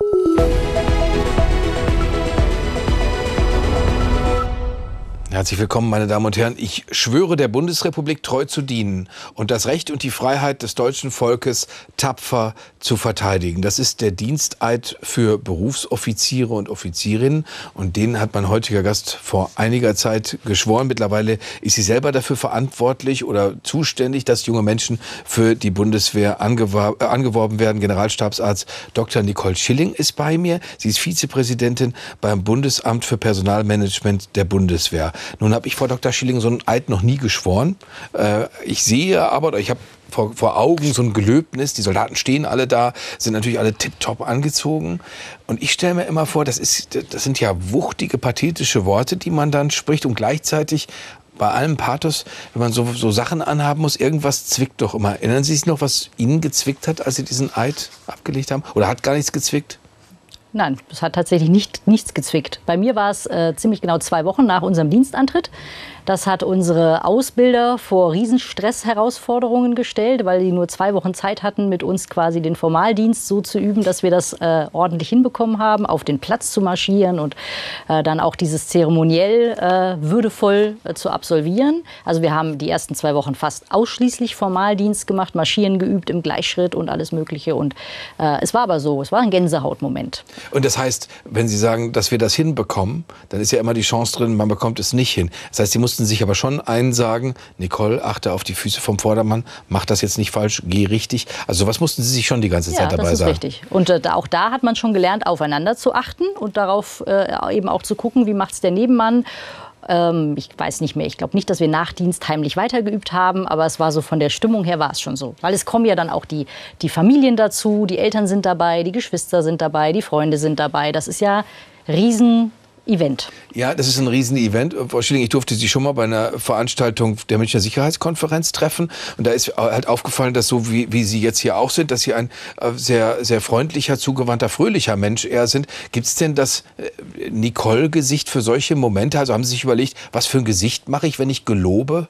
Música Herzlich willkommen, meine Damen und Herren. Ich schwöre der Bundesrepublik treu zu dienen und das Recht und die Freiheit des deutschen Volkes tapfer zu verteidigen. Das ist der Diensteid für Berufsoffiziere und Offizierinnen und den hat mein heutiger Gast vor einiger Zeit geschworen. Mittlerweile ist sie selber dafür verantwortlich oder zuständig, dass junge Menschen für die Bundeswehr angewor äh, angeworben werden. Generalstabsarzt Dr. Nicole Schilling ist bei mir. Sie ist Vizepräsidentin beim Bundesamt für Personalmanagement der Bundeswehr. Nun habe ich vor Dr. Schilling so einen Eid noch nie geschworen. Äh, ich sehe aber, ich habe vor, vor Augen so ein Gelöbnis. Die Soldaten stehen alle da, sind natürlich alle tiptop angezogen. Und ich stelle mir immer vor, das, ist, das sind ja wuchtige, pathetische Worte, die man dann spricht und gleichzeitig bei allem Pathos, wenn man so, so Sachen anhaben muss, irgendwas zwickt doch immer. Erinnern Sie sich noch, was Ihnen gezwickt hat, als Sie diesen Eid abgelegt haben? Oder hat gar nichts gezwickt? Nein, es hat tatsächlich nicht, nichts gezwickt. Bei mir war es äh, ziemlich genau zwei Wochen nach unserem Dienstantritt. Das hat unsere Ausbilder vor Riesenstressherausforderungen gestellt, weil die nur zwei Wochen Zeit hatten, mit uns quasi den Formaldienst so zu üben, dass wir das äh, ordentlich hinbekommen haben, auf den Platz zu marschieren und äh, dann auch dieses zeremoniell äh, würdevoll äh, zu absolvieren. Also wir haben die ersten zwei Wochen fast ausschließlich Formaldienst gemacht, marschieren geübt im Gleichschritt und alles Mögliche. Und äh, es war aber so, es war ein Gänsehautmoment. Und das heißt, wenn Sie sagen, dass wir das hinbekommen, dann ist ja immer die Chance drin, man bekommt es nicht hin. Das heißt, Sie mussten mussten sich aber schon einsagen, Nicole, achte auf die Füße vom Vordermann, mach das jetzt nicht falsch, geh richtig. Also sowas mussten Sie sich schon die ganze Zeit ja, dabei sagen. Ja, das ist richtig. Und äh, auch da hat man schon gelernt, aufeinander zu achten und darauf äh, eben auch zu gucken, wie macht es der Nebenmann ähm, ich weiß nicht mehr, ich glaube nicht, dass wir nach Dienst heimlich weitergeübt haben, aber es war so von der Stimmung her war es schon so. Weil es kommen ja dann auch die, die Familien dazu, die Eltern sind dabei, die Geschwister sind dabei, die Freunde sind dabei. Das ist ja riesen Event. Ja, das ist ein Riesen-Event. Frau Schilling, ich durfte Sie schon mal bei einer Veranstaltung der Münchner Sicherheitskonferenz treffen. Und da ist halt aufgefallen, dass so wie, wie Sie jetzt hier auch sind, dass Sie ein äh, sehr, sehr freundlicher, zugewandter, fröhlicher Mensch eher sind. Gibt es denn das äh, Nicole-Gesicht für solche Momente? Also haben Sie sich überlegt, was für ein Gesicht mache ich, wenn ich gelobe?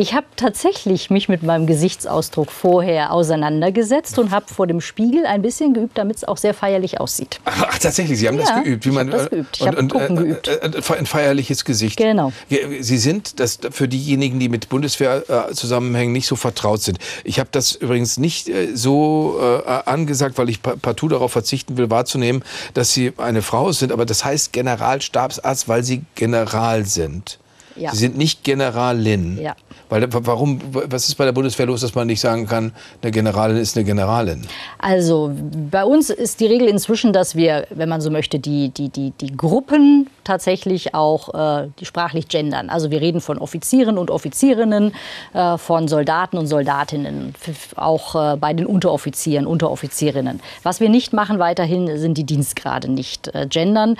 Ich habe tatsächlich mich mit meinem Gesichtsausdruck vorher auseinandergesetzt und habe vor dem Spiegel ein bisschen geübt, damit es auch sehr feierlich aussieht. Ach, tatsächlich, Sie haben ja, das geübt. Wie man, das geübt. Ich habe Gucken äh, geübt. Äh, äh, ein feierliches Gesicht. Genau. Sie sind, das für diejenigen, die mit Bundeswehr äh, zusammenhängen, nicht so vertraut sind. Ich habe das übrigens nicht äh, so äh, angesagt, weil ich partout darauf verzichten will, wahrzunehmen, dass Sie eine Frau sind. Aber das heißt Generalstabsarzt, weil Sie General sind. Ja. Sie sind nicht Generalin. Ja. Weil, warum, was ist bei der Bundeswehr los, dass man nicht sagen kann, eine Generalin ist eine Generalin? Also bei uns ist die Regel inzwischen, dass wir, wenn man so möchte, die, die, die, die Gruppen tatsächlich auch äh, sprachlich gendern. Also wir reden von Offizieren und Offizierinnen, äh, von Soldaten und Soldatinnen, auch äh, bei den Unteroffizieren, Unteroffizierinnen. Was wir nicht machen weiterhin, sind die Dienstgrade nicht äh, gendern.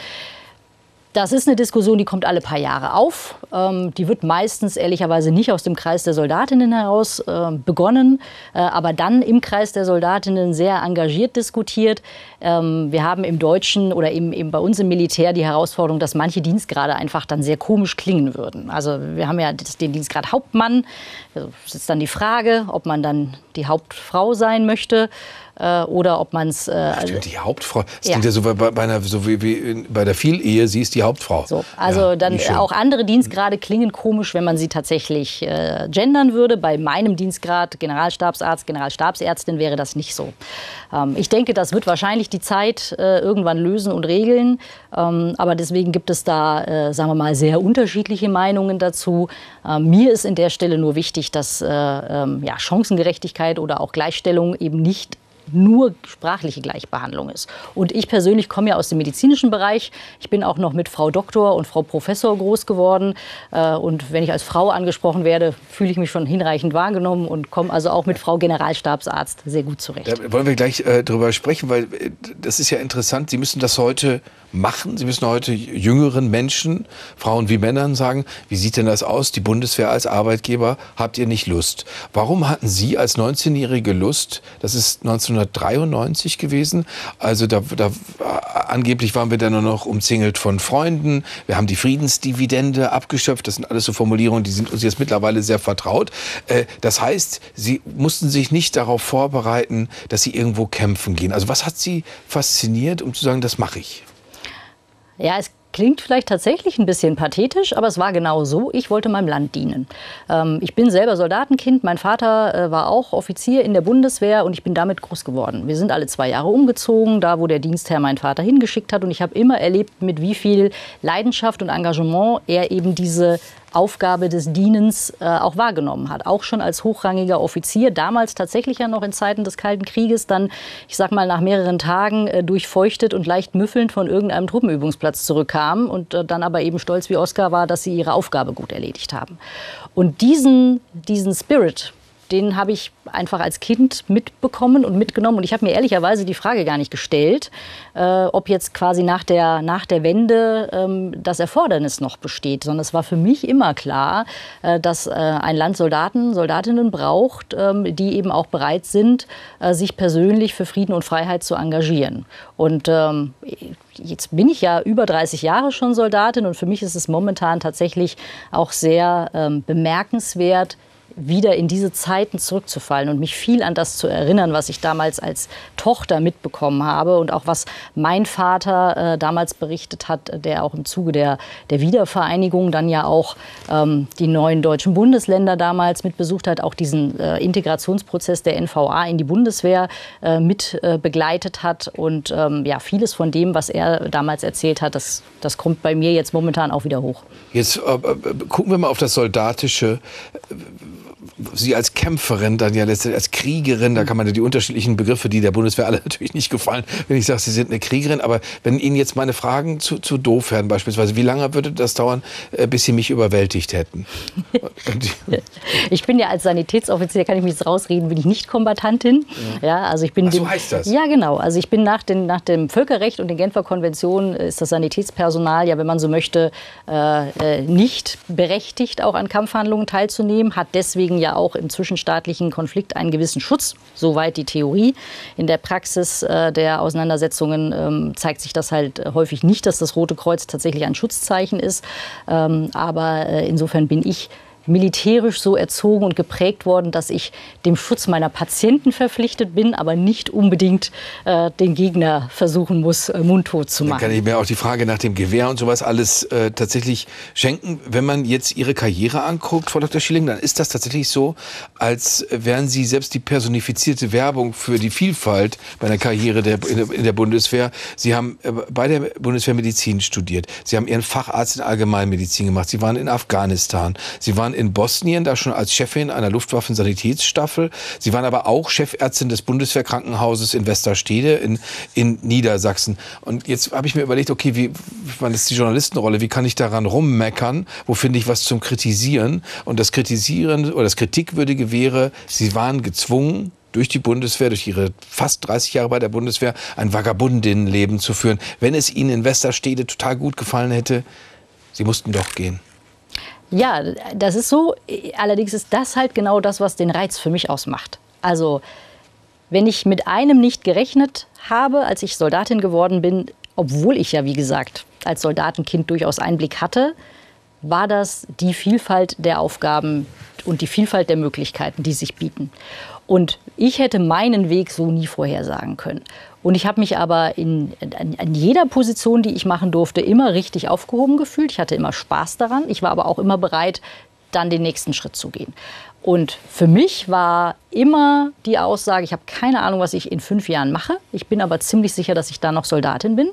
Das ist eine Diskussion, die kommt alle paar Jahre auf. Ähm, die wird meistens ehrlicherweise nicht aus dem Kreis der Soldatinnen heraus äh, begonnen, äh, aber dann im Kreis der Soldatinnen sehr engagiert diskutiert. Ähm, wir haben im Deutschen oder eben, eben bei uns im Militär die Herausforderung, dass manche Dienstgrade einfach dann sehr komisch klingen würden. Also wir haben ja den Dienstgrad Hauptmann. Es ist dann die Frage, ob man dann die Hauptfrau sein möchte äh, oder ob man es. Äh, Stimmt, die Hauptfrau. Das ja. klingt ja so bei, bei einer, so wie, wie bei der Vielehe, sie ist die Hauptfrau. So, also ja, dann auch andere Dienstgrade klingen komisch, wenn man sie tatsächlich äh, gendern würde. Bei meinem Dienstgrad, Generalstabsarzt, Generalstabsärztin, wäre das nicht so. Ähm, ich denke, das wird wahrscheinlich die Zeit äh, irgendwann lösen und regeln. Ähm, aber deswegen gibt es da, äh, sagen wir mal, sehr unterschiedliche Meinungen dazu. Ähm, mir ist in der Stelle nur wichtig, dass äh, ähm, ja, Chancengerechtigkeit oder auch Gleichstellung eben nicht nur sprachliche Gleichbehandlung ist. Und ich persönlich komme ja aus dem medizinischen Bereich. Ich bin auch noch mit Frau Doktor und Frau Professor groß geworden. Äh, und wenn ich als Frau angesprochen werde, fühle ich mich schon hinreichend wahrgenommen und komme also auch mit Frau Generalstabsarzt sehr gut zurecht. Da wollen wir gleich äh, drüber sprechen, weil äh, das ist ja interessant. Sie müssen das heute machen? Sie müssen heute jüngeren Menschen, Frauen wie Männern sagen, wie sieht denn das aus? Die Bundeswehr als Arbeitgeber, habt ihr nicht Lust? Warum hatten Sie als 19-Jährige Lust? Das ist 1993 gewesen. Also da, da angeblich waren wir dann nur noch umzingelt von Freunden. Wir haben die Friedensdividende abgeschöpft. Das sind alles so Formulierungen, die sind uns jetzt mittlerweile sehr vertraut. Äh, das heißt, Sie mussten sich nicht darauf vorbereiten, dass Sie irgendwo kämpfen gehen. Also was hat Sie fasziniert, um zu sagen, das mache ich? Ja, es klingt vielleicht tatsächlich ein bisschen pathetisch, aber es war genau so. Ich wollte meinem Land dienen. Ähm, ich bin selber Soldatenkind. Mein Vater äh, war auch Offizier in der Bundeswehr und ich bin damit groß geworden. Wir sind alle zwei Jahre umgezogen, da wo der Dienstherr meinen Vater hingeschickt hat. Und ich habe immer erlebt, mit wie viel Leidenschaft und Engagement er eben diese Aufgabe des Dienens äh, auch wahrgenommen hat. Auch schon als hochrangiger Offizier, damals tatsächlich ja noch in Zeiten des Kalten Krieges, dann, ich sag mal, nach mehreren Tagen äh, durchfeuchtet und leicht müffelnd von irgendeinem Truppenübungsplatz zurückkam und äh, dann aber eben stolz wie Oscar war, dass sie ihre Aufgabe gut erledigt haben. Und diesen, diesen Spirit, den habe ich einfach als Kind mitbekommen und mitgenommen. Und ich habe mir ehrlicherweise die Frage gar nicht gestellt, äh, ob jetzt quasi nach der, nach der Wende ähm, das Erfordernis noch besteht, sondern es war für mich immer klar, äh, dass äh, ein Land Soldaten, Soldatinnen braucht, ähm, die eben auch bereit sind, äh, sich persönlich für Frieden und Freiheit zu engagieren. Und ähm, jetzt bin ich ja über 30 Jahre schon Soldatin und für mich ist es momentan tatsächlich auch sehr ähm, bemerkenswert, wieder in diese Zeiten zurückzufallen und mich viel an das zu erinnern, was ich damals als Tochter mitbekommen habe und auch was mein Vater äh, damals berichtet hat, der auch im Zuge der, der Wiedervereinigung dann ja auch ähm, die neuen deutschen Bundesländer damals mit besucht hat, auch diesen äh, Integrationsprozess der NVA in die Bundeswehr äh, mit äh, begleitet hat und ähm, ja, vieles von dem, was er damals erzählt hat, das, das kommt bei mir jetzt momentan auch wieder hoch. Jetzt äh, äh, gucken wir mal auf das Soldatische. Sie als Kämpferin, dann ja letztendlich als Kriegerin, da kann man ja die unterschiedlichen Begriffe, die der Bundeswehr alle natürlich nicht gefallen, wenn ich sage, Sie sind eine Kriegerin. Aber wenn Ihnen jetzt meine Fragen zu, zu doof werden, beispielsweise, wie lange würde das dauern, äh, bis Sie mich überwältigt hätten? ich bin ja als Sanitätsoffizier, kann ich mich jetzt rausreden, bin ich nicht Kombatantin. Ja, ja also ich bin Ach, so dem, heißt das? Ja, genau. Also ich bin nach, den, nach dem Völkerrecht und den Genfer Konventionen ist das Sanitätspersonal ja, wenn man so möchte, äh, äh nicht berechtigt, auch an Kampfhandlungen teilzunehmen, hat deswegen ja ja auch im zwischenstaatlichen Konflikt einen gewissen Schutz, soweit die Theorie. In der Praxis äh, der Auseinandersetzungen ähm, zeigt sich das halt häufig nicht, dass das Rote Kreuz tatsächlich ein Schutzzeichen ist. Ähm, aber äh, insofern bin ich militärisch so erzogen und geprägt worden, dass ich dem Schutz meiner Patienten verpflichtet bin, aber nicht unbedingt äh, den Gegner versuchen muss, äh, mundtot zu machen. Dann kann ich mir auch die Frage nach dem Gewehr und sowas alles äh, tatsächlich schenken. Wenn man jetzt Ihre Karriere anguckt, Frau Dr. Schilling, dann ist das tatsächlich so, als wären Sie selbst die personifizierte Werbung für die Vielfalt bei einer Karriere der, in, der, in der Bundeswehr. Sie haben äh, bei der Bundeswehr Medizin studiert. Sie haben Ihren Facharzt in Allgemeinmedizin gemacht. Sie waren in Afghanistan. Sie waren in Bosnien, da schon als Chefin einer Luftwaffensanitätsstaffel. Sie waren aber auch Chefärztin des Bundeswehrkrankenhauses in Westerstede in, in Niedersachsen. Und jetzt habe ich mir überlegt, okay, wie, man ist die Journalistenrolle, wie kann ich daran rummeckern? Wo finde ich was zum Kritisieren? Und das Kritisieren oder das Kritikwürdige wäre, Sie waren gezwungen, durch die Bundeswehr, durch ihre fast 30 Jahre bei der Bundeswehr, ein Vagabundinnenleben zu führen. Wenn es Ihnen in Westerstede total gut gefallen hätte, Sie mussten doch gehen. Ja, das ist so. Allerdings ist das halt genau das, was den Reiz für mich ausmacht. Also, wenn ich mit einem nicht gerechnet habe, als ich Soldatin geworden bin, obwohl ich ja, wie gesagt, als Soldatenkind durchaus Einblick hatte, war das die Vielfalt der Aufgaben und die Vielfalt der Möglichkeiten, die sich bieten. Und ich hätte meinen Weg so nie vorhersagen können. Und ich habe mich aber in, in, jeder Position, die ich machen durfte, immer richtig aufgehoben gefühlt. Ich hatte immer Spaß daran. Ich war aber auch immer bereit, dann den nächsten Schritt zu gehen. Und für mich war immer die Aussage, ich habe keine Ahnung, was ich in fünf Jahren mache. Ich bin aber ziemlich sicher, dass ich da noch Soldatin bin.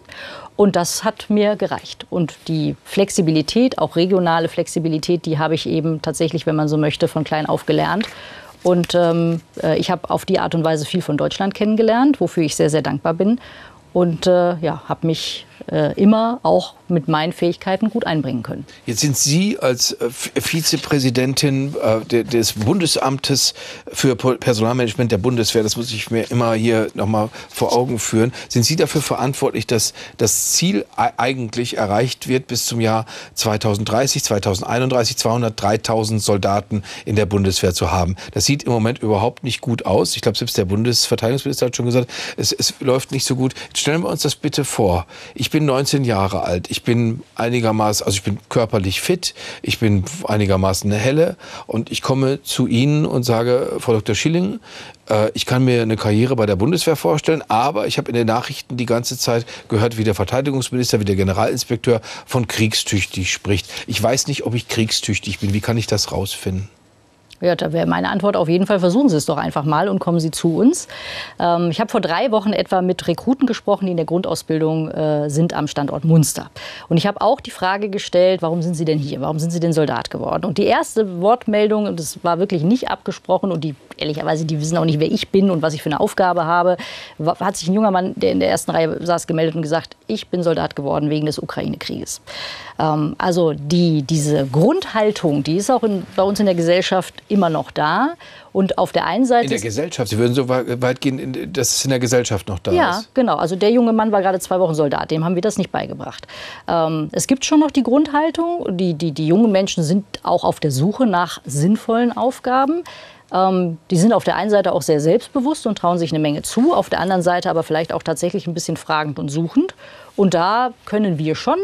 Und das hat mir gereicht. Und die Flexibilität, auch regionale Flexibilität, die habe ich eben tatsächlich, wenn man so möchte, von klein auf gelernt. Und ähm, äh, ich habe auf die Art und Weise viel von Deutschland kennengelernt, wofür ich sehr, sehr dankbar bin. Und äh, ja, habe mich äh, immer auch mit meinen Fähigkeiten gut einbringen können. Jetzt sind Sie als äh, Vizepräsidentin äh, des Bundesamtes für Personalmanagement der Bundeswehr, das muss ich mir immer hier nochmal vor Augen führen, sind Sie dafür verantwortlich, dass das Ziel eigentlich erreicht wird bis zum Jahr 2030, 2031, 200, 3000 Soldaten in der Bundeswehr zu haben. Das sieht im Moment überhaupt nicht gut aus. Ich glaube, selbst der Bundesverteidigungsminister hat schon gesagt, es, es läuft nicht so gut. Jetzt stellen wir uns das bitte vor. Ich bin 19 Jahre alt. Ich bin einigermaßen, also ich bin körperlich fit. Ich bin einigermaßen eine helle. Und ich komme zu Ihnen und sage, Frau Dr. Schilling, äh, ich kann mir eine Karriere bei der Bundeswehr vorstellen, aber ich habe in den Nachrichten die ganze Zeit gehört, wie der Verteidigungsminister, wie der Generalinspekteur von kriegstüchtig spricht. Ich weiß nicht, ob ich kriegstüchtig bin. Wie kann ich das rausfinden? Ja, da wäre meine Antwort auf jeden Fall, versuchen Sie es doch einfach mal und kommen Sie zu uns. Ähm, ich habe vor drei Wochen etwa mit Rekruten gesprochen, die in der Grundausbildung äh, sind am Standort Munster. Und ich habe auch die Frage gestellt, warum sind Sie denn hier? Warum sind Sie denn Soldat geworden? Und die erste Wortmeldung, und das war wirklich nicht abgesprochen und die ehrlicherweise, die wissen auch nicht, wer ich bin und was ich für eine Aufgabe habe, hat sich ein junger Mann, der in der ersten Reihe saß, gemeldet und gesagt, ich bin Soldat geworden wegen des Ukraine-Krieges. Ähm, also die, diese Grundhaltung, die ist auch in, bei uns in der Gesellschaft immer noch da. Und auf der einen Seite. In der Gesellschaft. Sie würden so weit gehen, dass es in der Gesellschaft noch da ja, ist. Ja, genau. Also der junge Mann war gerade zwei Wochen Soldat. Dem haben wir das nicht beigebracht. Ähm, es gibt schon noch die Grundhaltung. Die, die, die jungen Menschen sind auch auf der Suche nach sinnvollen Aufgaben. Ähm, die sind auf der einen Seite auch sehr selbstbewusst und trauen sich eine Menge zu, auf der anderen Seite aber vielleicht auch tatsächlich ein bisschen fragend und suchend. Und da können wir schon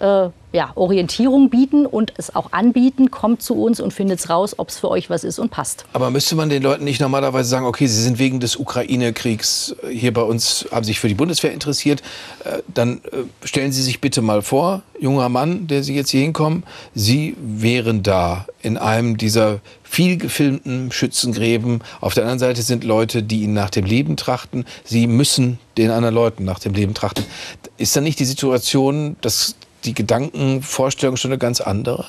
äh, ja, Orientierung bieten und es auch anbieten, kommt zu uns und findet raus, ob es für euch was ist und passt. Aber müsste man den Leuten nicht normalerweise sagen, okay, sie sind wegen des Ukraine-Kriegs hier bei uns, haben sich für die Bundeswehr interessiert, äh, dann äh, stellen Sie sich bitte mal vor, junger Mann, der Sie jetzt hier hinkommen, Sie wären da in einem dieser viel gefilmten Schützengräben. Auf der anderen Seite sind Leute, die Ihnen nach dem Leben trachten. Sie müssen den anderen Leuten nach dem Leben trachten. Ist dann nicht die Situation, dass die Gedankenvorstellung schon eine ganz andere?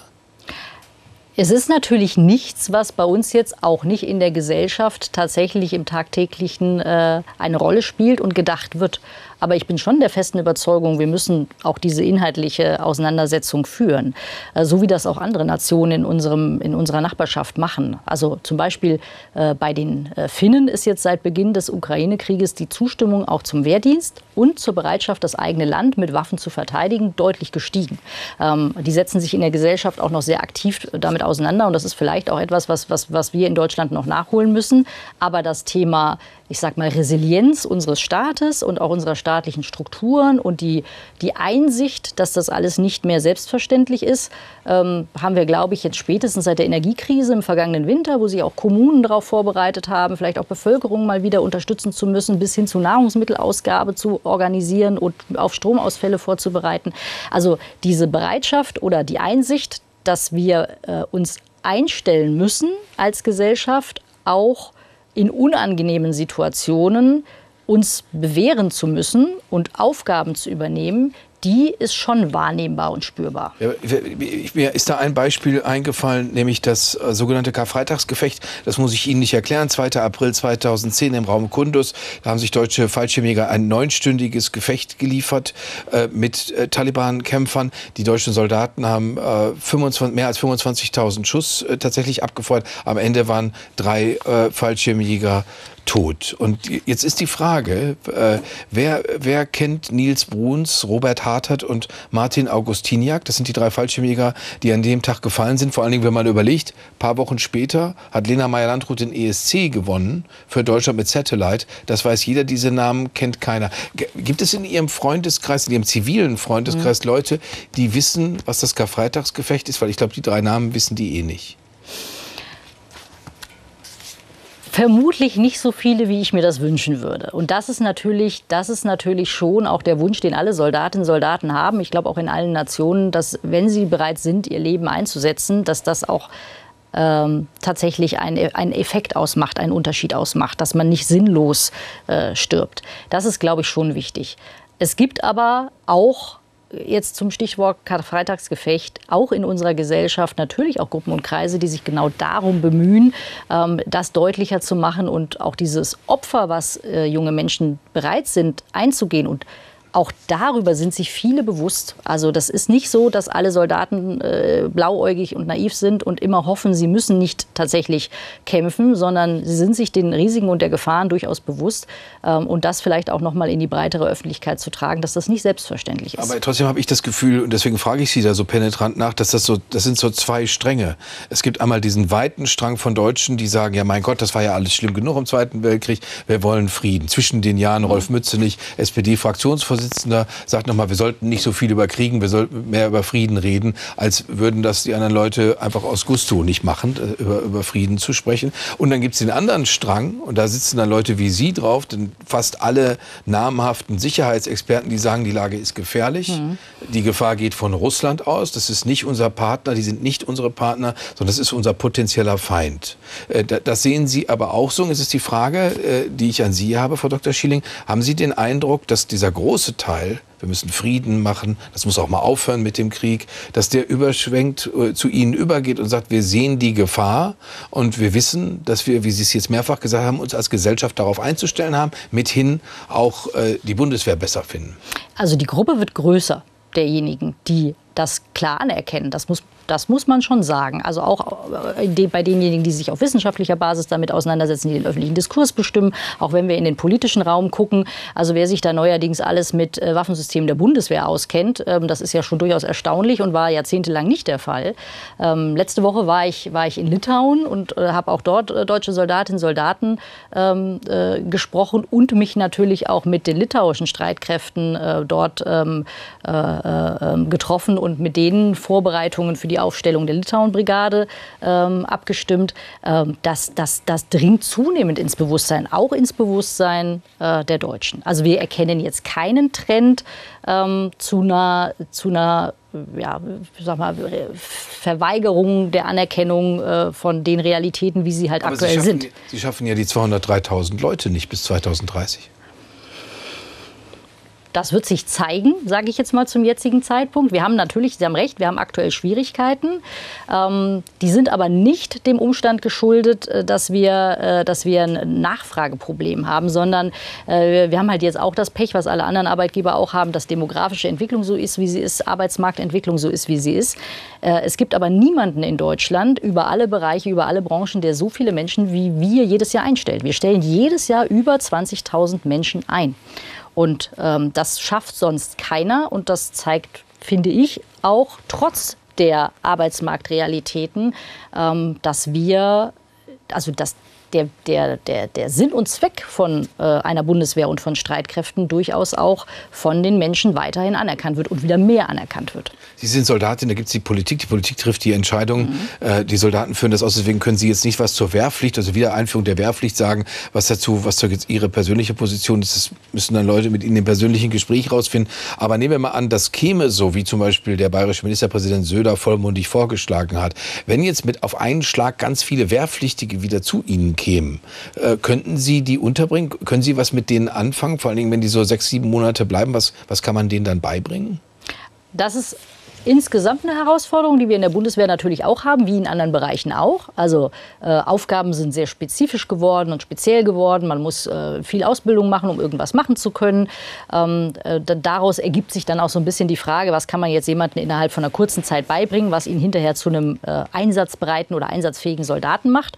Es ist natürlich nichts, was bei uns jetzt auch nicht in der Gesellschaft tatsächlich im tagtäglichen äh, eine Rolle spielt und gedacht wird. Aber ich bin schon der festen Überzeugung, wir müssen auch diese inhaltliche Auseinandersetzung führen, äh, so wie das auch andere Nationen in, unserem, in unserer Nachbarschaft machen. Also zum Beispiel äh, bei den äh, Finnen ist jetzt seit Beginn des Ukraine-Krieges die Zustimmung auch zum Wehrdienst und zur Bereitschaft, das eigene Land mit Waffen zu verteidigen, deutlich gestiegen. Ähm, die setzen sich in der Gesellschaft auch noch sehr aktiv damit auseinander und das ist vielleicht auch etwas, was, was, was wir in Deutschland noch nachholen müssen. Aber das Thema ich sag mal, Resilienz unseres Staates und auch unserer staatlichen Strukturen und die, die Einsicht, dass das alles nicht mehr selbstverständlich ist, ähm, haben wir, glaube ich, jetzt spätestens seit der Energiekrise im vergangenen Winter, wo sich auch Kommunen darauf vorbereitet haben, vielleicht auch Bevölkerung mal wieder unterstützen zu müssen, bis hin zu Nahrungsmittelausgabe zu organisieren und auf Stromausfälle vorzubereiten. Also diese Bereitschaft oder die Einsicht, dass wir äh, uns einstellen müssen als Gesellschaft, auch in unangenehmen Situationen uns bewähren zu müssen und Aufgaben zu übernehmen, die ist schon wahrnehmbar und spürbar. Ja, mir ist da ein Beispiel eingefallen, nämlich das äh, sogenannte Karfreitagsgefecht. Das muss ich Ihnen nicht erklären. 2. April 2010 im Raum Kundus. Da haben sich deutsche Fallschirmjäger ein neunstündiges Gefecht geliefert äh, mit äh, Taliban-Kämpfern. Die deutschen Soldaten haben äh, 25, mehr als 25.000 Schuss äh, tatsächlich abgefeuert. Am Ende waren drei äh, Fallschirmjäger tot. Und jetzt ist die Frage, äh, wer, wer kennt Nils Bruns, Robert Hartert und Martin Augustiniak? Das sind die drei Fallschirmjäger, die an dem Tag gefallen sind. Vor allen Dingen, wenn man überlegt, ein paar Wochen später hat Lena Meyer-Landrut den ESC gewonnen für Deutschland mit Satellite. Das weiß jeder, diese Namen kennt keiner. Gibt es in Ihrem Freundeskreis, in Ihrem zivilen Freundeskreis mhm. Leute, die wissen, was das Karfreitagsgefecht ist? Weil ich glaube, die drei Namen wissen die eh nicht. Vermutlich nicht so viele, wie ich mir das wünschen würde. Und das ist natürlich, das ist natürlich schon auch der Wunsch, den alle Soldatinnen und Soldaten haben. Ich glaube auch in allen Nationen, dass wenn sie bereit sind, ihr Leben einzusetzen, dass das auch ähm, tatsächlich einen ein Effekt ausmacht, einen Unterschied ausmacht, dass man nicht sinnlos äh, stirbt. Das ist, glaube ich, schon wichtig. Es gibt aber auch jetzt zum Stichwort Karfreitagsgefecht auch in unserer Gesellschaft natürlich auch Gruppen und Kreise, die sich genau darum bemühen, ähm, das deutlicher zu machen und auch dieses Opfer, was äh, junge Menschen bereit sind einzugehen und auch darüber sind sich viele bewusst. Also das ist nicht so, dass alle Soldaten äh, blauäugig und naiv sind und immer hoffen, sie müssen nicht tatsächlich kämpfen, sondern sie sind sich den Risiken und der Gefahren durchaus bewusst. Ähm, und das vielleicht auch noch mal in die breitere Öffentlichkeit zu tragen, dass das nicht selbstverständlich ist. Aber trotzdem habe ich das Gefühl, und deswegen frage ich Sie da so penetrant nach, dass das so, das sind so zwei Stränge. Es gibt einmal diesen weiten Strang von Deutschen, die sagen, ja mein Gott, das war ja alles schlimm genug im Zweiten Weltkrieg, wir wollen Frieden. Zwischen den Jahren Rolf Mützenich, SPD-Fraktionsvorsitzender, sagt nochmal, wir sollten nicht so viel über Kriegen, wir sollten mehr über Frieden reden, als würden das die anderen Leute einfach aus Gusto nicht machen, äh, über, über Frieden zu sprechen. Und dann gibt es den anderen Strang, und da sitzen dann Leute wie Sie drauf, denn fast alle namhaften Sicherheitsexperten, die sagen, die Lage ist gefährlich. Mhm. Die Gefahr geht von Russland aus. Das ist nicht unser Partner, die sind nicht unsere Partner, sondern das ist unser potenzieller Feind. Äh, das sehen Sie aber auch so. Und es ist die Frage, äh, die ich an Sie habe, Frau Dr. Schilling. Haben Sie den Eindruck, dass dieser große Teil wir müssen Frieden machen, das muss auch mal aufhören mit dem Krieg, dass der überschwenkt, äh, zu ihnen übergeht und sagt, wir sehen die Gefahr und wir wissen, dass wir, wie Sie es jetzt mehrfach gesagt haben, uns als Gesellschaft darauf einzustellen haben, mithin auch äh, die Bundeswehr besser finden. Also die Gruppe wird größer derjenigen, die das klar anerkennen. Das muss das muss man schon sagen. Also auch äh, bei denjenigen, die sich auf wissenschaftlicher Basis damit auseinandersetzen, die den öffentlichen Diskurs bestimmen, auch wenn wir in den politischen Raum gucken. Also wer sich da neuerdings alles mit äh, Waffensystemen der Bundeswehr auskennt, ähm, das ist ja schon durchaus erstaunlich und war jahrzehntelang nicht der Fall. Ähm, letzte Woche war ich, war ich in Litauen und äh, habe auch dort deutsche Soldatinnen und Soldaten ähm, gesprochen und mich natürlich auch mit den litauischen Streitkräften dort getroffen und mit denen Vorbereitungen für die Aufstellung der Litauen-Brigade ähm, abgestimmt. Ähm, das, das, das dringt zunehmend ins Bewusstsein, auch ins Bewusstsein äh, der Deutschen. Also wir erkennen jetzt keinen Trend ähm, zu einer, zu einer ja, sag mal, Verweigerung der Anerkennung äh, von den Realitäten, wie sie halt Aber aktuell sie schaffen, sind. Sie schaffen ja die 203.000 Leute nicht bis 2030. Das wird sich zeigen, sage ich jetzt mal zum jetzigen Zeitpunkt. Wir haben natürlich, Sie haben recht, wir haben aktuell Schwierigkeiten. Ähm, die sind aber nicht dem Umstand geschuldet, äh, dass wir, äh, dass wir ein Nachfrageproblem haben, sondern äh, wir haben halt jetzt auch das Pech, was alle anderen Arbeitgeber auch haben, dass demografische Entwicklung so ist, wie sie ist, Arbeitsmarktentwicklung so ist, wie sie ist. Äh, es gibt aber niemanden in Deutschland über alle Bereiche, über alle Branchen, der so viele Menschen wie wir jedes Jahr einstellt. Wir stellen jedes Jahr über 20.000 Menschen ein. Und ähm, das schafft sonst keiner. Und das zeigt, finde ich, auch trotz der Arbeitsmarktrealitäten, ähm, dass wir, also dass der, der, der, der Sinn und Zweck von äh, einer Bundeswehr und von Streitkräften durchaus auch von den Menschen weiterhin anerkannt wird und wieder mehr anerkannt wird. Sie sind Soldatin, da gibt es die Politik. Die Politik trifft die Entscheidung. Mhm. Äh, die Soldaten führen das aus. Deswegen können Sie jetzt nicht was zur Wehrpflicht, also Wiedereinführung der Wehrpflicht sagen, was dazu, was jetzt Ihre persönliche Position ist. Das müssen dann Leute mit Ihnen im persönlichen Gespräch rausfinden. Aber nehmen wir mal an, das käme so, wie zum Beispiel der bayerische Ministerpräsident Söder vollmundig vorgeschlagen hat. Wenn jetzt mit auf einen Schlag ganz viele Wehrpflichtige wieder zu Ihnen kämen. Äh, könnten Sie die unterbringen? Können Sie was mit denen anfangen? Vor allen Dingen, wenn die so sechs, sieben Monate bleiben, was, was kann man denen dann beibringen? Das ist insgesamt eine Herausforderung, die wir in der Bundeswehr natürlich auch haben, wie in anderen Bereichen auch. Also äh, Aufgaben sind sehr spezifisch geworden und speziell geworden. Man muss äh, viel Ausbildung machen, um irgendwas machen zu können. Ähm, äh, daraus ergibt sich dann auch so ein bisschen die Frage, was kann man jetzt jemandem innerhalb von einer kurzen Zeit beibringen, was ihn hinterher zu einem äh, einsatzbereiten oder einsatzfähigen Soldaten macht.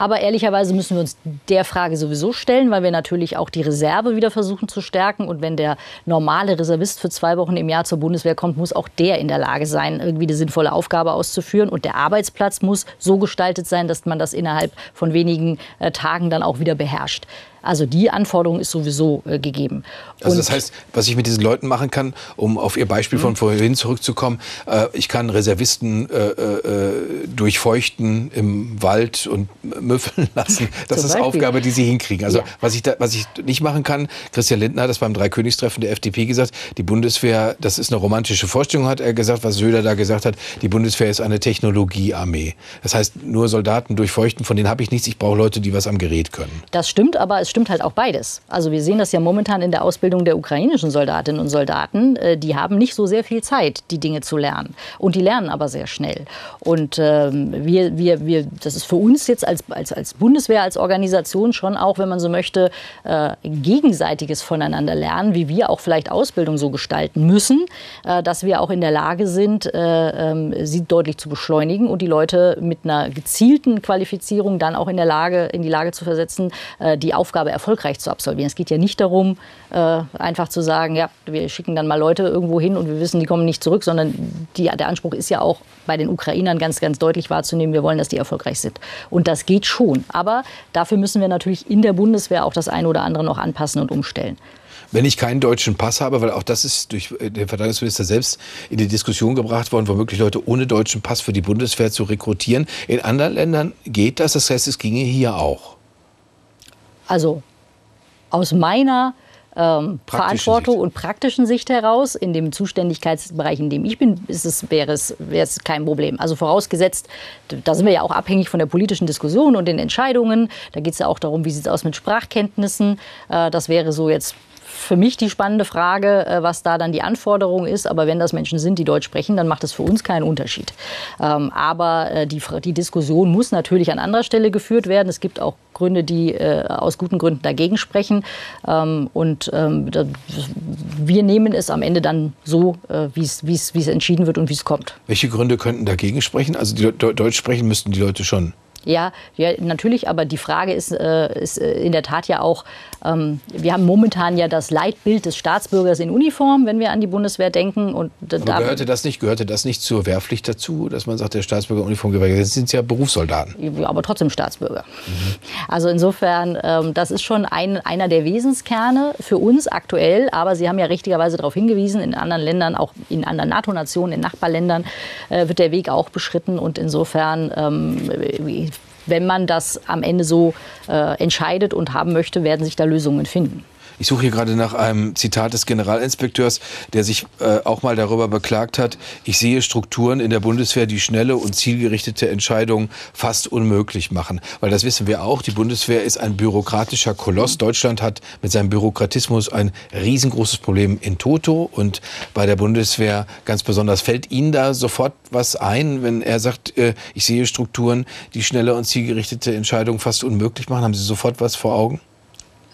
Aber ehrlicherweise müssen wir uns der Frage sowieso stellen, weil wir natürlich auch die Reserve wieder versuchen zu stärken. Und wenn der normale Reservist für zwei Wochen im Jahr zur Bundeswehr kommt, muss auch der in der Lage sein, irgendwie eine sinnvolle Aufgabe auszuführen. Und der Arbeitsplatz muss so gestaltet sein, dass man das innerhalb von wenigen äh, Tagen dann auch wieder beherrscht. Also die Anforderung ist sowieso äh, gegeben. Also das heißt, was ich mit diesen Leuten machen kann, um auf Ihr Beispiel von mhm. vorhin zurückzukommen, äh, ich kann Reservisten äh, äh, durchfeuchten im Wald und müffeln lassen. Das ist Aufgabe, die Sie hinkriegen. Also ja. was, ich da, was ich nicht machen kann, Christian Lindner hat das beim Dreikönigstreffen der FDP gesagt, die Bundeswehr, das ist eine romantische Vorstellung, hat er gesagt, was Söder da gesagt hat, die Bundeswehr ist eine Technologiearmee. Das heißt, nur Soldaten durchfeuchten, von denen habe ich nichts, ich brauche Leute, die was am Gerät können. Das stimmt, aber es stimmt halt auch beides. Also wir sehen das ja momentan in der Ausbildung der ukrainischen Soldatinnen und Soldaten. Äh, die haben nicht so sehr viel Zeit, die Dinge zu lernen. Und die lernen aber sehr schnell. Und ähm, wir, wir, wir, das ist für uns jetzt als, als, als Bundeswehr, als Organisation schon auch, wenn man so möchte, äh, gegenseitiges voneinander lernen, wie wir auch vielleicht Ausbildung so gestalten müssen, äh, dass wir auch in der Lage sind, äh, äh, sie deutlich zu beschleunigen und die Leute mit einer gezielten Qualifizierung dann auch in der Lage, in die Lage zu versetzen, äh, die Aufgabe erfolgreich zu absolvieren. Es geht ja nicht darum, äh, einfach zu sagen, ja, wir schicken dann mal Leute irgendwo hin und wir wissen, die kommen nicht zurück, sondern die, der Anspruch ist ja auch bei den Ukrainern ganz, ganz deutlich wahrzunehmen, wir wollen, dass die erfolgreich sind. Und das geht schon. Aber dafür müssen wir natürlich in der Bundeswehr auch das eine oder andere noch anpassen und umstellen wenn ich keinen deutschen Pass habe, weil auch das ist durch äh, den Verteidigungsminister selbst in die Diskussion gebracht worden, womöglich Leute ohne deutschen Pass für die Bundeswehr zu rekrutieren. In anderen Ländern geht das, das heißt, es ginge hier auch. Also aus meiner ähm, Verantwortung Sicht. und praktischen Sicht heraus, in dem Zuständigkeitsbereich, in dem ich bin, ist es, wäre, es, wäre es kein Problem. Also vorausgesetzt, da sind wir ja auch abhängig von der politischen Diskussion und den Entscheidungen. Da geht es ja auch darum, wie sieht es aus mit Sprachkenntnissen. Äh, das wäre so jetzt für mich die spannende Frage, äh, was da dann die Anforderung ist. Aber wenn das Menschen sind, die Deutsch sprechen, dann macht es für uns keinen Unterschied. Ähm, aber äh, die, die Diskussion muss natürlich an anderer Stelle geführt werden. Es gibt auch Gründe, die äh, aus guten Gründen dagegen sprechen. Ähm, und ähm, wir nehmen es am Ende dann so, wie es entschieden wird und wie es kommt. Welche Gründe könnten dagegen sprechen? Also die Deutsch sprechen müssten die Leute schon. Ja, ja, natürlich, aber die Frage ist, äh, ist äh, in der Tat ja auch, ähm, wir haben momentan ja das Leitbild des Staatsbürgers in Uniform, wenn wir an die Bundeswehr denken. Und aber gehörte das nicht, gehörte das nicht zur Wehrpflicht dazu, dass man sagt, der Staatsbürger in Uniform gewählt? Jetzt sind ja Berufssoldaten. Ja, aber trotzdem Staatsbürger. Mhm. Also insofern, ähm, das ist schon ein, einer der Wesenskerne für uns aktuell, aber Sie haben ja richtigerweise darauf hingewiesen, in anderen Ländern, auch in anderen NATO-Nationen, in Nachbarländern, äh, wird der Weg auch beschritten und insofern ähm, wenn man das am Ende so äh, entscheidet und haben möchte, werden sich da Lösungen finden. Ich suche hier gerade nach einem Zitat des Generalinspekteurs, der sich äh, auch mal darüber beklagt hat, ich sehe Strukturen in der Bundeswehr, die schnelle und zielgerichtete Entscheidungen fast unmöglich machen. Weil das wissen wir auch, die Bundeswehr ist ein bürokratischer Koloss. Deutschland hat mit seinem Bürokratismus ein riesengroßes Problem in Toto und bei der Bundeswehr ganz besonders. Fällt Ihnen da sofort was ein, wenn er sagt, äh, ich sehe Strukturen, die schnelle und zielgerichtete Entscheidungen fast unmöglich machen? Haben Sie sofort was vor Augen?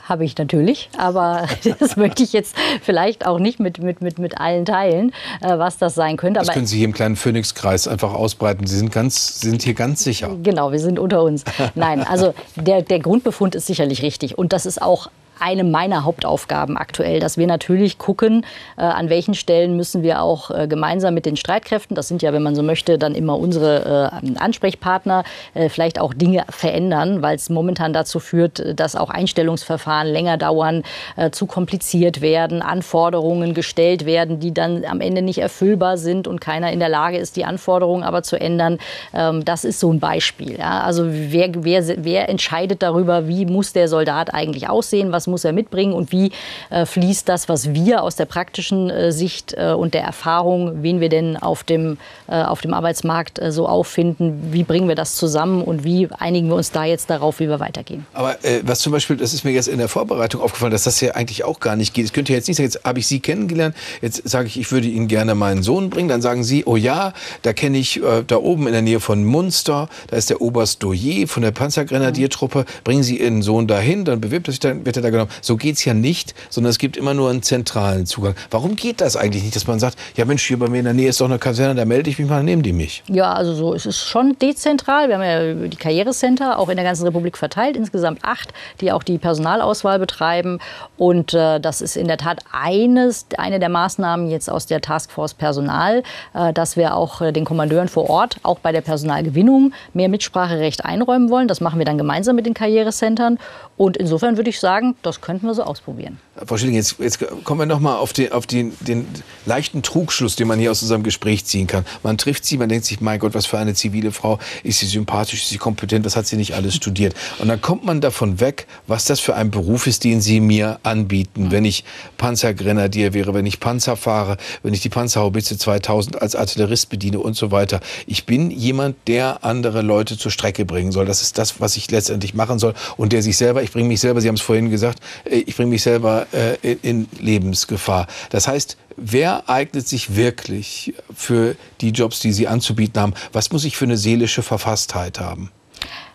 Habe ich natürlich, aber das möchte ich jetzt vielleicht auch nicht mit, mit, mit, mit allen teilen, äh, was das sein könnte. Das aber können Sie hier im kleinen Phoenix-Kreis einfach ausbreiten. Sie sind, ganz, Sie sind hier ganz sicher. Genau, wir sind unter uns. Nein, also der, der Grundbefund ist sicherlich richtig. Und das ist auch eine meiner Hauptaufgaben aktuell, dass wir natürlich gucken, äh, an welchen Stellen müssen wir auch äh, gemeinsam mit den Streitkräften, das sind ja, wenn man so möchte, dann immer unsere äh, Ansprechpartner, äh, vielleicht auch Dinge verändern, weil es momentan dazu führt, dass auch Einstellungsverfahren länger dauern, äh, zu kompliziert werden, Anforderungen gestellt werden, die dann am Ende nicht erfüllbar sind und keiner in der Lage ist, die Anforderungen aber zu ändern. Ähm, das ist so ein Beispiel. Ja? Also wer, wer, wer entscheidet darüber, wie muss der Soldat eigentlich aussehen, was muss er mitbringen und wie äh, fließt das, was wir aus der praktischen äh, Sicht äh, und der Erfahrung, wen wir denn auf dem, äh, auf dem Arbeitsmarkt äh, so auffinden, wie bringen wir das zusammen und wie einigen wir uns da jetzt darauf, wie wir weitergehen. Aber äh, was zum Beispiel, das ist mir jetzt in der Vorbereitung aufgefallen, dass das ja eigentlich auch gar nicht geht. Es könnte ja jetzt nicht sagen, jetzt habe ich Sie kennengelernt, jetzt sage ich, ich würde Ihnen gerne meinen Sohn bringen, dann sagen Sie, oh ja, da kenne ich da oben in der Nähe von Munster, da ist der Oberst Doyer von der Panzergrenadiertruppe, bringen Sie Ihren Sohn dahin, dann bewirbt er sich, dann wird er da genommen. So geht es ja nicht, sondern es gibt immer nur einen zentralen Zugang. Warum geht das eigentlich nicht, dass man sagt, ja Mensch, hier bei mir in der Nähe ist doch eine Kaserne, da melde ich mich mal, nehmen die mich? Ja, also so ist es schon dezentral. Wir haben ja die Karrierecenter auch in der ganzen Republik verteilt, insgesamt acht, die auch die Personalauswahl betreiben. Und äh, das ist in der Tat eines, eine der Maßnahmen jetzt aus der Taskforce Personal, äh, dass wir auch äh, den Kommandeuren vor Ort, auch bei der Personalgewinnung, mehr Mitspracherecht einräumen wollen. Das machen wir dann gemeinsam mit den Karrierecentern. Und insofern würde ich sagen, Das könnten wir so ausprobieren. Frau Schilling, jetzt, jetzt kommen wir noch mal auf, den, auf den, den leichten Trugschluss, den man hier aus unserem Gespräch ziehen kann. Man trifft sie, man denkt sich, mein Gott, was für eine zivile Frau. Ist sie sympathisch, ist sie kompetent, was hat sie nicht alles studiert? Und dann kommt man davon weg, was das für ein Beruf ist, den sie mir anbieten. Wenn ich Panzergrenadier wäre, wenn ich Panzer fahre, wenn ich die Panzerhaubitze 2000 als Artillerist bediene und so weiter. Ich bin jemand, der andere Leute zur Strecke bringen soll. Das ist das, was ich letztendlich machen soll. Und der sich selber, ich bringe mich selber, Sie haben es vorhin gesagt, äh, ich bringe mich selber äh, in Lebensgefahr. Das heißt, wer eignet sich wirklich für die Jobs, die Sie anzubieten haben? Was muss ich für eine seelische Verfasstheit haben?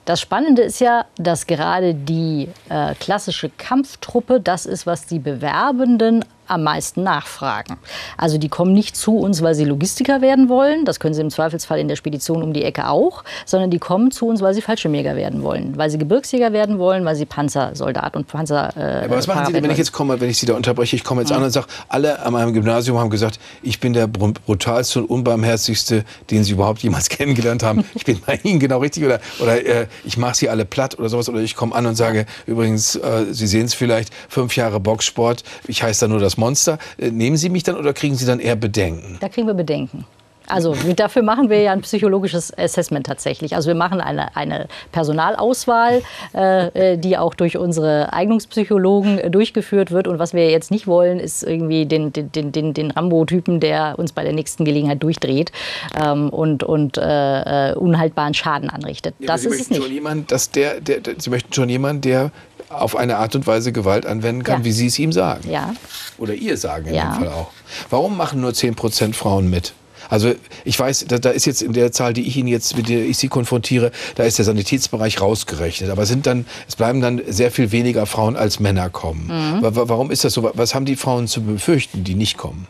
Das Spannende ist ja, dass gerade die äh, klassische Kampftruppe das ist, was die Bewerbenden am meisten nachfragen. Also die kommen nicht zu uns, weil sie Logistiker werden wollen, das können sie im Zweifelsfall in der Spedition um die Ecke auch, sondern die kommen zu uns, weil sie Fallschirmjäger werden wollen, weil sie Gebirgsjäger werden wollen, weil sie Panzersoldat und Panzer. Äh, Aber was machen Sie, denn, wenn ich jetzt komme, wenn ich Sie da unterbreche, ich komme jetzt ja. an und sage, alle an meinem Gymnasium haben gesagt, ich bin der brutalste und unbarmherzigste, den Sie überhaupt jemals kennengelernt haben. Ich bin bei Ihnen genau richtig oder, oder äh, ich mache Sie alle platt oder sowas oder ich komme an und sage, übrigens, äh, Sie sehen es vielleicht, fünf Jahre Boxsport, ich heiße da nur das Monster. Äh, nehmen Sie mich dann oder kriegen Sie dann eher Bedenken? Da kriegen wir Bedenken. Also dafür machen wir ja ein psychologisches Assessment tatsächlich. Also wir machen eine, eine Personalauswahl, äh, äh die auch durch unsere Eignungspsychologen äh, durchgeführt wird. Und was wir jetzt nicht wollen, ist irgendwie den, den, den, den Rambo-Typen, der uns bei der nächsten Gelegenheit durchdreht ähm, und, und äh, unhaltbaren Schaden anrichtet. Ja, das ist es nicht. Schon jemand, dass der, der, Sie möchten schon jemanden, der auf eine Art und Weise Gewalt anwenden kann, ja. wie Sie es ihm sagen. Ja. Oder ihr sagen in ja. dem Fall auch. Warum machen nur 10 Prozent Frauen mit? Also ich weiß, da, da, ist jetzt in der Zahl, die ich Ihnen jetzt, mit der ich Sie konfrontiere, da ist der Sanitätsbereich rausgerechnet. Aber sind dann, es bleiben dann sehr viel weniger Frauen als Männer kommen. Mhm. Warum ist das so? Was haben die Frauen zu befürchten, die nicht kommen?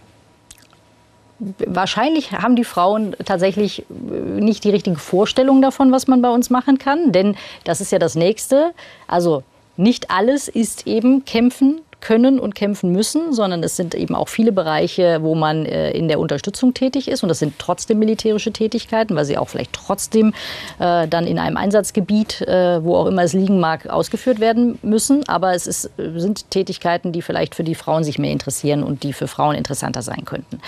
wahrscheinlich haben die Frauen tatsächlich nicht die richtige Vorstellung davon, was man bei uns machen kann. Denn das ist ja das Nächste. Also nicht alles ist eben Kämpfen können und kämpfen müssen, sondern es sind eben auch viele Bereiche, wo man äh, in der Unterstützung tätig ist. Und das sind trotzdem militärische Tätigkeiten, weil sie auch vielleicht trotzdem äh, dann in einem Einsatzgebiet, äh, wo auch immer es liegen mag, ausgeführt werden müssen. Aber es ist, sind Tätigkeiten, die vielleicht für die Frauen sich mehr interessieren und die für Frauen interessanter sein könnten.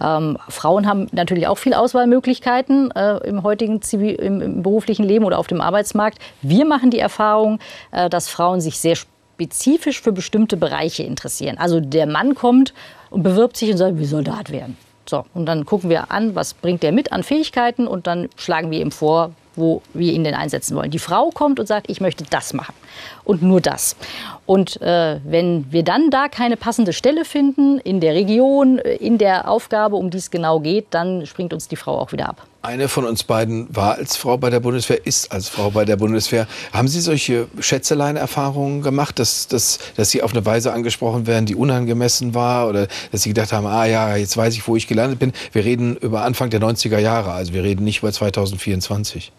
Ähm, Frauen haben natürlich auch viel Auswahlmöglichkeiten äh, im heutigen Zivil im, im, beruflichen Leben oder auf dem Arbeitsmarkt. Wir machen die Erfahrung, äh, dass Frauen sich sehr spezifisch für bestimmte Bereiche interessieren. Also der Mann kommt und bewirbt sich und sagt, wie Soldat werden. So, und dann gucken wir an, was bringt der mit an Fähigkeiten und dann schlagen wir ihm vor, wo wir ihn denn einsetzen wollen. Die Frau kommt und sagt, ich möchte das machen und nur das. Und äh, wenn wir dann da keine passende Stelle finden, in der Region, äh, in der Aufgabe, um die es genau geht, dann springt uns die Frau auch wieder ab. Eine von uns beiden war als Frau bei der Bundeswehr, ist als Frau bei der Bundeswehr. Haben Sie solche Schätzelein-Erfahrungen gemacht, dass, dass, dass Sie auf eine Weise angesprochen werden, die unangemessen war? Oder dass Sie gedacht haben, ah ja, jetzt weiß ich, wo ich gelandet bin? Wir reden über Anfang der 90er Jahre, also wir reden nicht über 2024.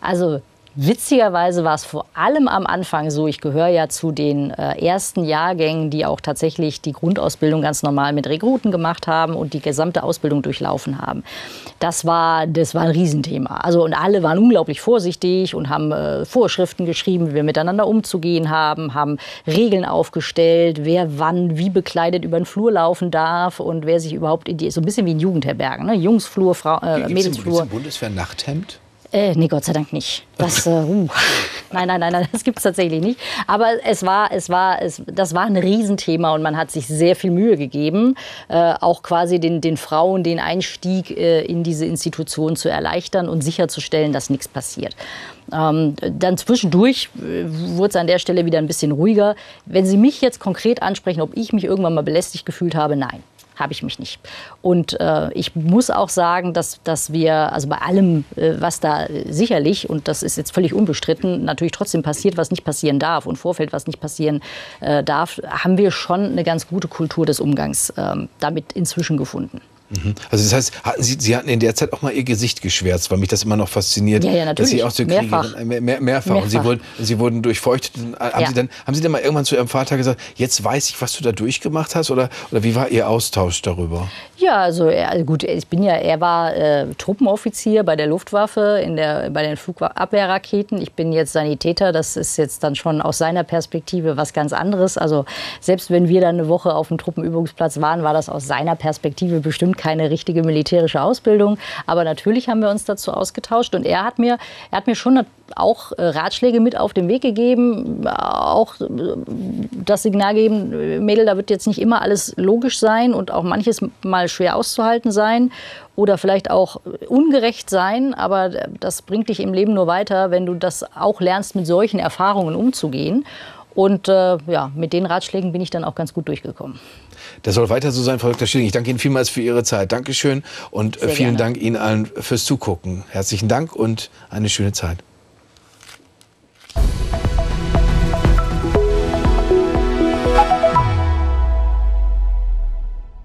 Also Witzigerweise war es vor allem am Anfang so, ich gehöre ja zu den äh, ersten Jahrgängen, die auch tatsächlich die Grundausbildung ganz normal mit Rekruten gemacht haben und die gesamte Ausbildung durchlaufen haben. Das war, das war ein Riesenthema. Also, und alle waren unglaublich vorsichtig und haben äh, Vorschriften geschrieben, wie wir miteinander umzugehen haben, haben Regeln aufgestellt, wer wann wie bekleidet über den Flur laufen darf und wer sich überhaupt in die, so ein bisschen wie in Jugendherbergen, ne? Jungsflur, Frau, äh, Mädelsflur. Gibt es Bundeswehr Nachthemd? Äh, nee, Gott sei Dank nicht. Das, äh, uh. Nein, nein, nein, nein, das gibt es tatsächlich nicht. Aber es war, es war, es, das war ein Riesenthema und man hat sich sehr viel Mühe gegeben, äh, auch quasi den, den Frauen den Einstieg äh, in diese Institution zu erleichtern und sicherzustellen, dass nichts passiert. Ähm, dann zwischendurch äh, wurde es an der Stelle wieder ein bisschen ruhiger. Wenn Sie mich jetzt konkret ansprechen, ob ich mich irgendwann mal belästigt gefühlt habe, nein habe ich mich nicht. Und äh, ich muss auch sagen, dass, dass wir, also bei allem, äh, was da sicherlich, und das ist jetzt völlig unbestritten, natürlich trotzdem passiert, was nicht passieren darf und vorfällt, was nicht passieren äh, darf, haben wir schon eine ganz gute Kultur des Umgangs ähm, damit inzwischen gefunden. Mhm. Also das heißt, hatten Sie, Sie hatten in der Zeit auch mal Ihr Gesicht geschwärzt, weil mich das immer noch fasziniert. Ja, ja, natürlich. Dass Sie auch zur mehrfach. Kriegerin, mehr, mehr, mehrfach. mehrfach. Und Sie wurden, Sie wurden durchfeuchtet. Haben, ja. Sie dann, haben Sie dann mal irgendwann zu Ihrem Vater gesagt, jetzt weiß ich, was du da durchgemacht hast? Oder, oder wie war Ihr Austausch darüber? Ja, also, er, gut, ich bin ja, er war äh, Truppenoffizier bei der Luftwaffe, in der, bei den Flugabwehrraketen. Ich bin jetzt Sanitäter. Das ist jetzt dann schon aus seiner Perspektive was ganz anderes. Also selbst wenn wir dann eine Woche auf dem Truppenübungsplatz waren, war das aus seiner Perspektive bestimmt keine richtige militärische Ausbildung. Aber natürlich haben wir uns dazu ausgetauscht. Und er hat mir, er hat mir schon auch äh, Ratschläge mit auf den Weg gegeben, auch äh, das Signal geben, Mädel, da wird jetzt nicht immer alles logisch sein und auch manches mal schwer auszuhalten sein oder vielleicht auch ungerecht sein, aber das bringt dich im Leben nur weiter, wenn du das auch lernst, mit solchen Erfahrungen umzugehen. Und äh, ja, mit den Ratschlägen bin ich dann auch ganz gut durchgekommen. Das soll weiter so sein, Frau Dr. Schilling. Ich danke Ihnen vielmals für Ihre Zeit. Dankeschön und äh, Sehr vielen gerne. Dank Ihnen allen fürs Zugucken. Herzlichen Dank und eine schöne Zeit.